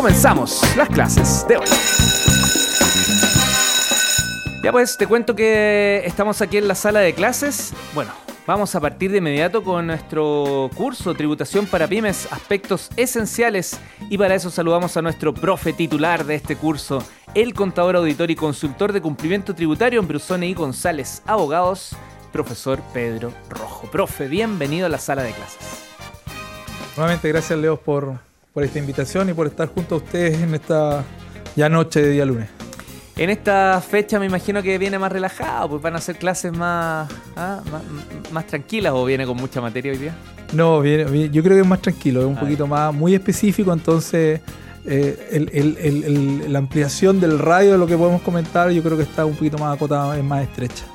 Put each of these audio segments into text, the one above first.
comenzamos las clases de hoy. Ya pues, te cuento que estamos aquí en la sala de clases. Bueno, vamos a partir de inmediato con nuestro curso Tributación para Pymes, aspectos esenciales. Y para eso saludamos a nuestro profe titular de este curso, el contador, auditor y consultor de cumplimiento tributario en Brusone y González, abogados, profesor Pedro Rojo. Profe, bienvenido a la sala de clases. Nuevamente, gracias Leo por, por esta invitación y por estar junto a ustedes en esta ya noche de día lunes. En esta fecha me imagino que viene más relajado, pues van a ser clases más, ah, más, tranquilas o viene con mucha materia hoy día. No, viene, yo creo que es más tranquilo, es un poquito más, muy específico, entonces eh, la ampliación del radio de lo que podemos comentar yo creo que está un poquito más acotada, es más estrecha.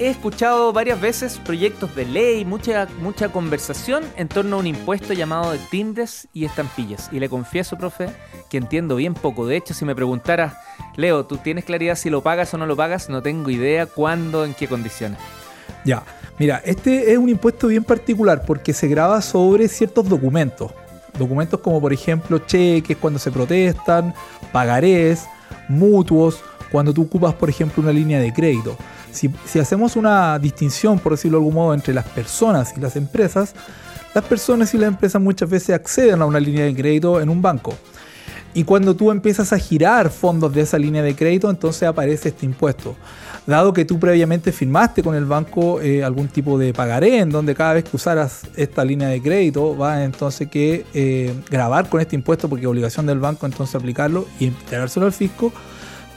He escuchado varias veces proyectos de ley, mucha, mucha conversación en torno a un impuesto llamado de timbres y estampillas. Y le confieso, profe, que entiendo bien poco. De hecho, si me preguntara, Leo, ¿tú tienes claridad si lo pagas o no lo pagas? No tengo idea cuándo, en qué condiciones. Ya, mira, este es un impuesto bien particular porque se graba sobre ciertos documentos. Documentos como por ejemplo cheques cuando se protestan, pagarés, mutuos, cuando tú ocupas por ejemplo una línea de crédito. Si, hacemos una distinción, por decirlo de algún modo, entre las personas y las empresas, las personas y las empresas muchas veces acceden a una línea de crédito en un banco. Y cuando tú empiezas a girar fondos de esa línea de crédito, entonces aparece este impuesto. Dado que tú previamente firmaste con el banco eh, algún tipo de pagaré, en donde cada vez que usaras esta línea de crédito, vas entonces que eh, grabar con este impuesto, porque es obligación del banco entonces aplicarlo y entregárselo al fisco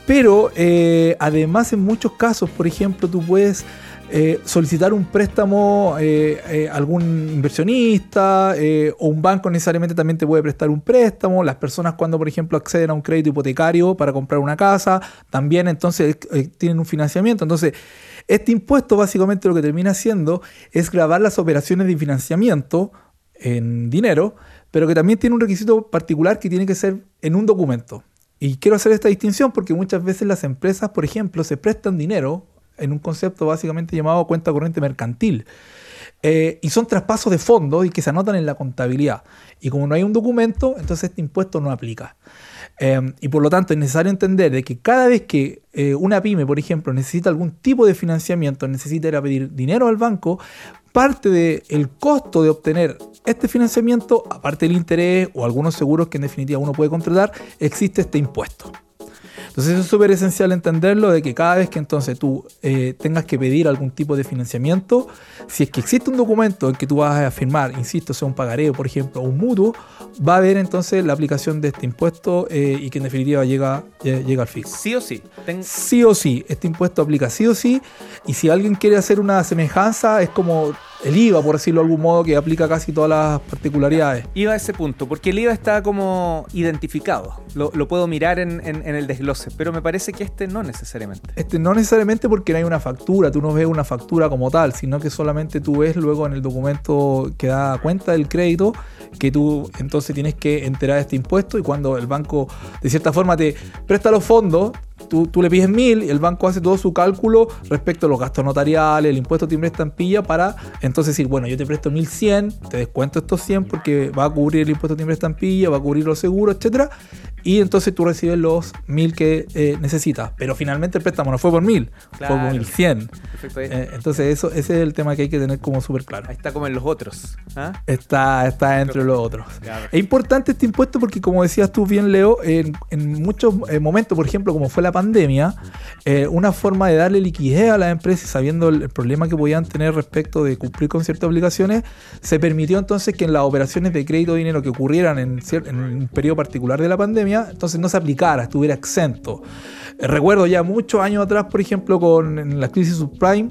pero eh, además en muchos casos, por ejemplo, tú puedes eh, solicitar un préstamo a eh, algún inversionista o un banco necesariamente también te puede prestar un préstamo. Las personas cuando, por ejemplo, acceden a un crédito hipotecario para comprar una casa, también entonces tienen un financiamiento. Entonces, este impuesto básicamente lo que termina haciendo es grabar las operaciones de financiamiento en dinero, pero que también tiene un requisito particular que tiene que ser en un documento. Y quiero hacer esta distinción porque muchas veces las empresas, por ejemplo, se prestan dinero en un concepto básicamente llamado cuenta corriente mercantil. Eh, y son traspasos de fondos y que se anotan en la contabilidad. Y como no hay un documento, entonces este impuesto no aplica. Eh, y por lo tanto es necesario entender de que cada vez que eh, una pyme, por ejemplo, necesita algún tipo de financiamiento, necesita ir a pedir dinero al banco, parte del costo de obtener este financiamiento, aparte del interés o algunos seguros que en definitiva uno puede contratar, existe este impuesto. Entonces es súper esencial entenderlo de que cada vez que entonces tú eh, tengas que pedir algún tipo de financiamiento, si es que existe un documento en que tú vas a firmar, insisto, sea un pagareo, por ejemplo, o un mutuo, va a haber entonces la aplicación de este impuesto eh, y que en definitiva llega, llega al fisco. Sí o sí. Sí o sí. Este impuesto aplica sí o sí. Y si alguien quiere hacer una semejanza, es como el IVA, por decirlo de algún modo, que aplica casi todas las particularidades. Iba a ese punto, porque el IVA está como identificado. Lo, puedo mirar en, el desglose, pero me parece que este no necesariamente. Este no necesariamente porque no hay una factura, tú no ves una factura como tal, sino que solamente tú ves luego en el documento que da cuenta del crédito que tú entonces tienes que enterar este impuesto y cuando el banco de cierta forma te presta los fondos, Tú, tú, le pides mil y el banco hace todo su cálculo respecto a los gastos notariales, el impuesto timbre estampilla para entonces decir, bueno, yo te presto 1100, te descuento estos 100 porque va a cubrir el impuesto timbre estampilla, va a cubrir los seguros, etcétera y entonces tú recibes los mil que eh, necesitas. Pero finalmente el préstamo no fue por mil, fue por mil cien. Eh, entonces eso, ese es el tema que hay que tener como súper claro. Ahí está como en los otros. ¿ah? Está, está entre los otros. Es importante este impuesto porque como decías tú bien, Leo, en, muchos eh, momentos, por ejemplo, como fue la pandemia, una forma de darle liquidez a las empresas, sabiendo el, problema que podían tener respecto de cumplir con ciertas obligaciones, se permitió entonces que en las operaciones de crédito o dinero que ocurrieran en, en un periodo particular de la pandemia, entonces no se aplicara, estuviera exento. Eh, recuerdo ya muchos años atrás, por ejemplo, con la crisis subprime,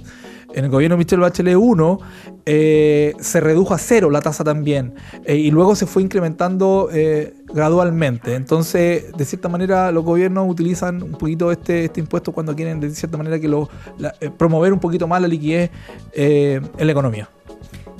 en el gobierno de Michelle Bachelet 1 eh, se redujo a cero la tasa también eh, y luego se fue incrementando gradualmente. Entonces, de cierta manera, los gobiernos utilizan un poquito este, este impuesto cuando quieren, de cierta manera, que lo, promover un poquito más la liquidez en la economía.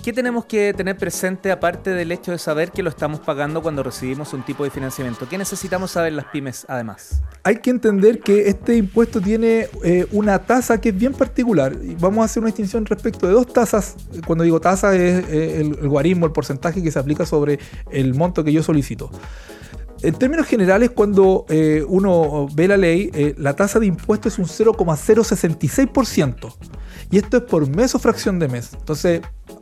¿Qué tenemos que tener presente aparte del hecho de saber que lo estamos pagando cuando recibimos un tipo de financiamiento? ¿Qué necesitamos saber las pymes además? Hay que entender que este impuesto tiene eh, una tasa que es bien particular. Vamos a hacer una distinción respecto de dos tasas. Cuando digo tasa es eh, el, guarismo, el porcentaje que se aplica sobre el monto que yo solicito. en términos generales, cuando eh, uno ve la ley, la tasa de impuesto es un 0,066%. Y esto es por mes o fracción de mes. Entonces,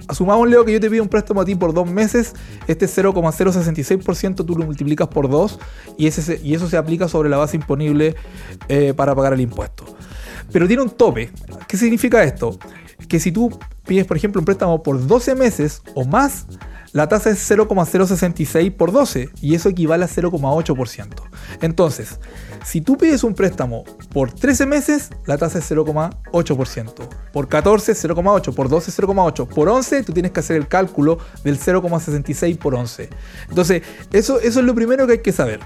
asumamos, Leo, que yo te pido un préstamo a ti por dos meses. Este 0,066% tú lo multiplicas por dos y, ese, y eso se aplica sobre la base imponible eh, para pagar el impuesto. Pero tiene un tope. ¿Qué significa esto? Que si tú pides, por ejemplo, un préstamo por 12 meses o más, la tasa es 0,066 por 12 y eso equivale a 0,8%. Entonces, si tú pides un préstamo por 13 meses, la tasa es 0,8%. Por 14, 0,8. Por 12, 0,8. Por 11, tú tienes que hacer el cálculo del 0,66 por 11. Entonces, eso, es lo primero que hay que saber.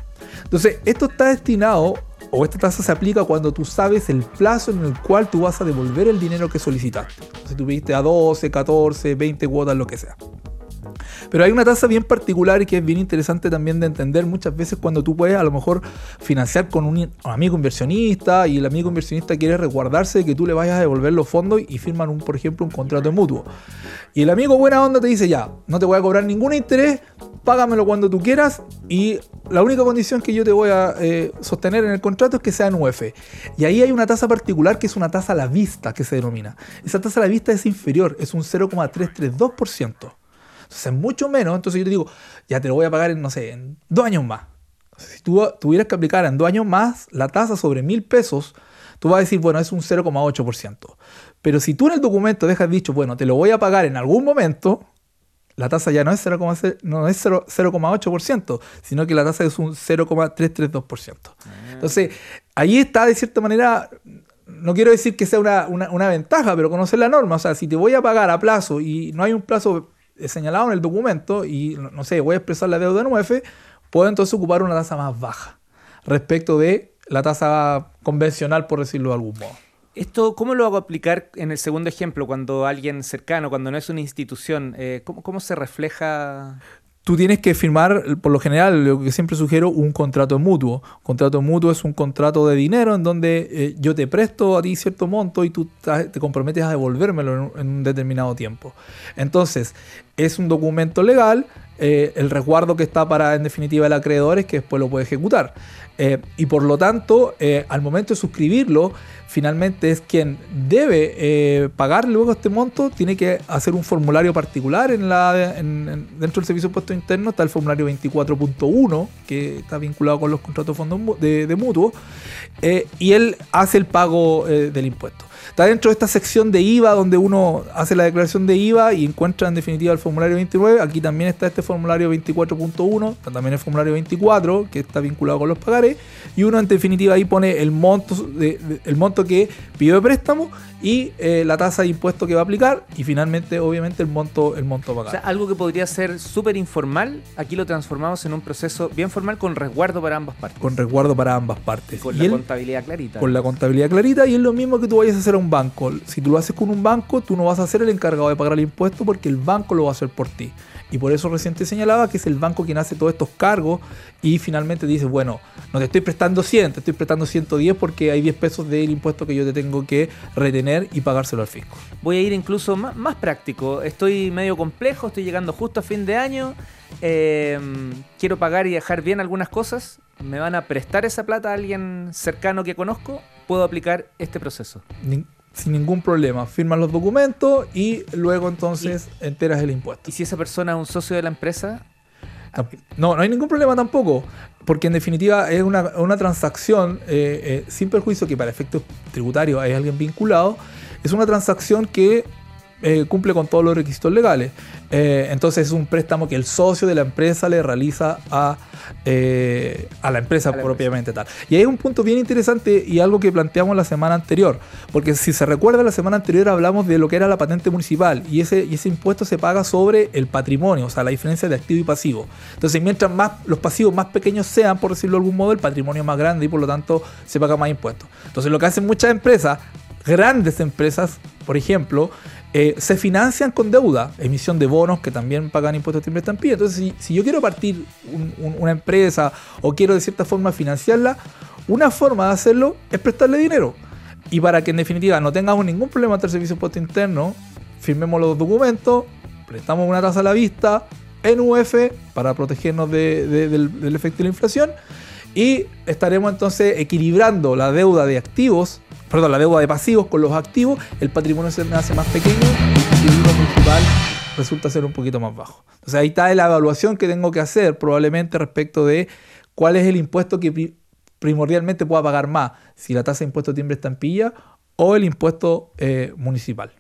Entonces, esto está destinado o esta tasa se aplica cuando tú sabes el plazo en el cual tú vas a devolver el dinero que solicitaste. Si tú pediste a 12, 14, 20 cuotas, lo que sea. Pero hay una tasa bien particular y que es bien interesante también de entender muchas veces cuando tú puedes a lo mejor financiar con un, amigo inversionista y el amigo inversionista quiere resguardarse de que tú le vayas a devolver los fondos y firman, un, por ejemplo, un contrato mutuo. Y el amigo buena onda te dice ya, no te voy a cobrar ningún interés, págamelo cuando tú quieras y la única condición que yo te voy a eh, sostener en el contrato es que sea en UF. Y ahí hay una tasa particular que es una tasa a la vista que se denomina. Esa tasa a la vista es inferior, es un 0,332%. Entonces es mucho menos. Entonces yo te digo, ya te lo voy a pagar en, no sé, en dos años más. Si tú tuvieras que aplicar en dos años más la tasa sobre mil pesos, tú vas a decir, bueno, es un 0,8%. Pero si tú en el documento dejas dicho, bueno, te lo voy a pagar en algún momento, la tasa ya no es 0,8%, sino que la tasa es un 0,332%. Ah. Entonces, ahí está de cierta manera, no quiero decir que sea una, una, ventaja, pero conocer la norma. O sea, si te voy a pagar a plazo y no hay un plazo señalado en el documento y, no sé, voy a expresar la deuda en UF, puedo entonces ocupar una tasa más baja respecto de la tasa convencional, por decirlo de algún modo. ¿Esto cómo lo hago aplicar en el segundo ejemplo, cuando alguien cercano, cuando no es una institución? Eh, ¿cómo, ¿Cómo se refleja? Tú tienes que firmar, por lo general, lo que siempre sugiero, un contrato mutuo. Contrato mutuo es un contrato de dinero en donde eh, yo te presto a ti cierto monto y tú te comprometes a devolvérmelo en, un determinado tiempo. Entonces, es un documento legal, eh, el resguardo que está para, en definitiva, el acreedor es que después lo puede ejecutar. Eh, y por lo tanto, al momento de suscribirlo, finalmente es quien debe eh, pagar luego este monto, tiene que hacer un formulario particular en la, dentro del servicio de impuesto interno, está el formulario 24.1, que está vinculado con los contratos de fondos de, de mutuo, eh, y él hace el pago eh, del impuesto. Está dentro de esta sección de IVA donde uno hace la declaración de IVA y encuentra en definitiva el formulario 29. Aquí también está este formulario 24.1, también el formulario 24 que está vinculado con los pagares. Y uno en definitiva ahí pone el monto, de, el monto que pidió de préstamo y eh, la tasa de impuesto que va a aplicar y finalmente obviamente el monto el monto a pagar. O sea, algo que podría ser súper informal, aquí lo transformamos en un proceso bien formal con resguardo para ambas partes. Con resguardo para ambas partes. con la contabilidad clarita. Con la contabilidad clarita y es lo mismo que tú vayas a hacer a un banco. Si tú lo haces con un banco, tú no vas a ser el encargado de pagar el impuesto porque el banco lo va a hacer por ti. Y por eso recién te señalaba que es el banco quien hace todos estos cargos y finalmente dice, bueno, no te estoy prestando 100, te estoy prestando 110 porque hay 10 pesos del impuesto que yo te tengo que retener y pagárselo al fisco. Voy a ir incluso más, práctico. Estoy medio complejo, estoy llegando justo a fin de año. Em, quiero pagar y dejar bien algunas cosas. ¿Me van a prestar esa plata a alguien cercano que conozco? ¿Puedo aplicar este proceso? sin ningún problema. Firman los documentos y luego entonces enteras el impuesto. ¿Y si esa persona es un socio de la empresa? No, no hay ningún problema tampoco, porque en definitiva es una, transacción eh, eh, sin perjuicio que para efectos tributarios hay alguien vinculado, es una transacción que eh, cumple con todos los requisitos legales. Eh, entonces es un préstamo que el socio de la empresa le realiza a, eh, a la empresa propiamente tal. Y hay un punto bien interesante y algo que planteamos la semana anterior, porque si se recuerda la semana anterior hablamos de lo que era la patente municipal y ese, y ese impuesto se paga sobre el patrimonio, o sea, la diferencia de activo y pasivo. Entonces mientras más los pasivos más pequeños sean, por decirlo de algún modo, el patrimonio es más grande y por lo tanto se paga más impuestos. Entonces lo que hacen muchas empresas, grandes empresas, por ejemplo, eh, se financian con deuda, emisión de bonos que también pagan impuestos de timbre estampilla. Entonces, si, yo quiero partir una empresa o quiero de cierta forma financiarla, una forma de hacerlo es prestarle dinero. Y para que en definitiva no tengamos ningún problema ante el servicio de impuesto interno, firmemos los documentos, prestamos una tasa a la vista, en UF para protegernos del, efecto de la inflación. Y estaremos entonces equilibrando la deuda de activos, perdón, la deuda de pasivos con los activos. El patrimonio se me hace más pequeño y el principal resulta ser un poquito más bajo. Entonces ahí está la evaluación que tengo que hacer probablemente respecto de cuál es el impuesto que primordialmente pueda pagar más, si la tasa de impuesto de timbre estampilla o el impuesto eh, municipal.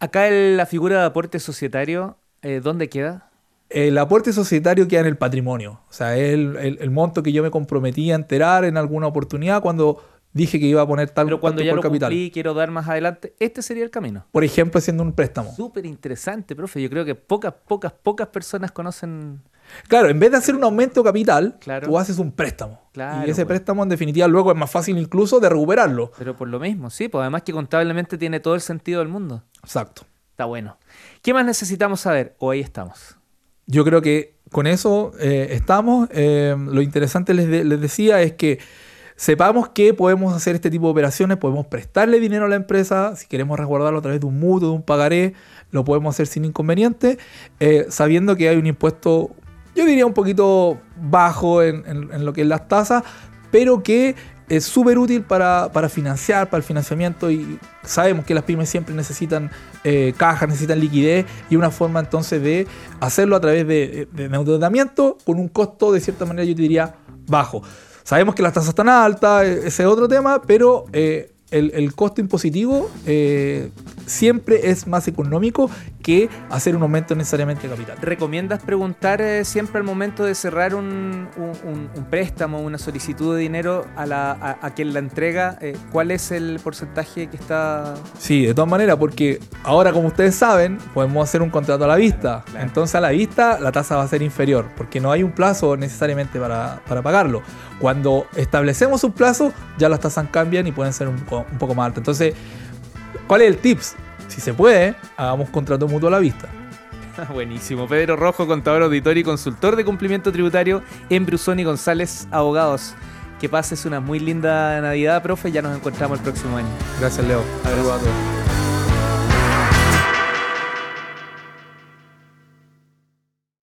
Acá la figura de aporte societario, eh, ¿dónde queda? El aporte societario queda en el patrimonio. O sea, es el, monto que yo me comprometí a enterar en alguna oportunidad cuando dije que iba a poner tal Pero cuando ya lo capital. cumplí quiero dar más adelante, este sería el camino. Por ejemplo, haciendo un préstamo. Súper interesante, profe. Yo creo que pocas, pocas, pocas personas conocen Claro, en vez de hacer un aumento de capital, tú haces un préstamo. y ese préstamo, en definitiva, luego es más fácil incluso de recuperarlo. Pero por lo mismo, sí, pues además que contablemente tiene todo el sentido del mundo. Exacto. Está bueno. ¿Qué más necesitamos saber? O ahí estamos. Yo creo que con eso eh, estamos. Eh, lo interesante les, les decía es que sepamos que podemos hacer este tipo de operaciones, podemos prestarle dinero a la empresa, si queremos resguardarlo a través de un mutuo, de un pagaré, lo podemos hacer sin inconveniente, eh, sabiendo que hay un impuesto yo diría un poquito bajo en, lo que es las tasas, pero que es súper útil para, financiar, para el financiamiento y sabemos que las pymes siempre necesitan eh, cajas, necesitan liquidez y una forma entonces de hacerlo a través de, de, endeudamiento con un costo de cierta manera yo diría bajo. Sabemos que las tasas están altas, e, ese es otro tema, pero eh, el, costo impositivo eh, siempre es más económico que hacer un aumento necesariamente de capital. ¿Recomiendas preguntar eh, siempre al momento de cerrar un, préstamo, una solicitud de dinero a, la, a, quien la entrega, eh, cuál es el porcentaje que está...? Sí, de todas maneras, porque ahora como ustedes saben, podemos hacer un contrato a la vista. Entonces a la vista la tasa va a ser inferior, porque no hay un plazo necesariamente para, para pagarlo. Cuando establecemos un plazo, ya las tasas cambian y pueden ser un, un poco más altas. Entonces, ¿cuál es el tips? Si se puede, hagamos contrato mutuo a la vista. Buenísimo. Pedro Rojo, contador auditor y consultor de cumplimiento tributario en Brusón y González Abogados. Que pases una muy linda Navidad, profe. Ya nos encontramos el próximo año. Gracias, Leo. Saludos a todos.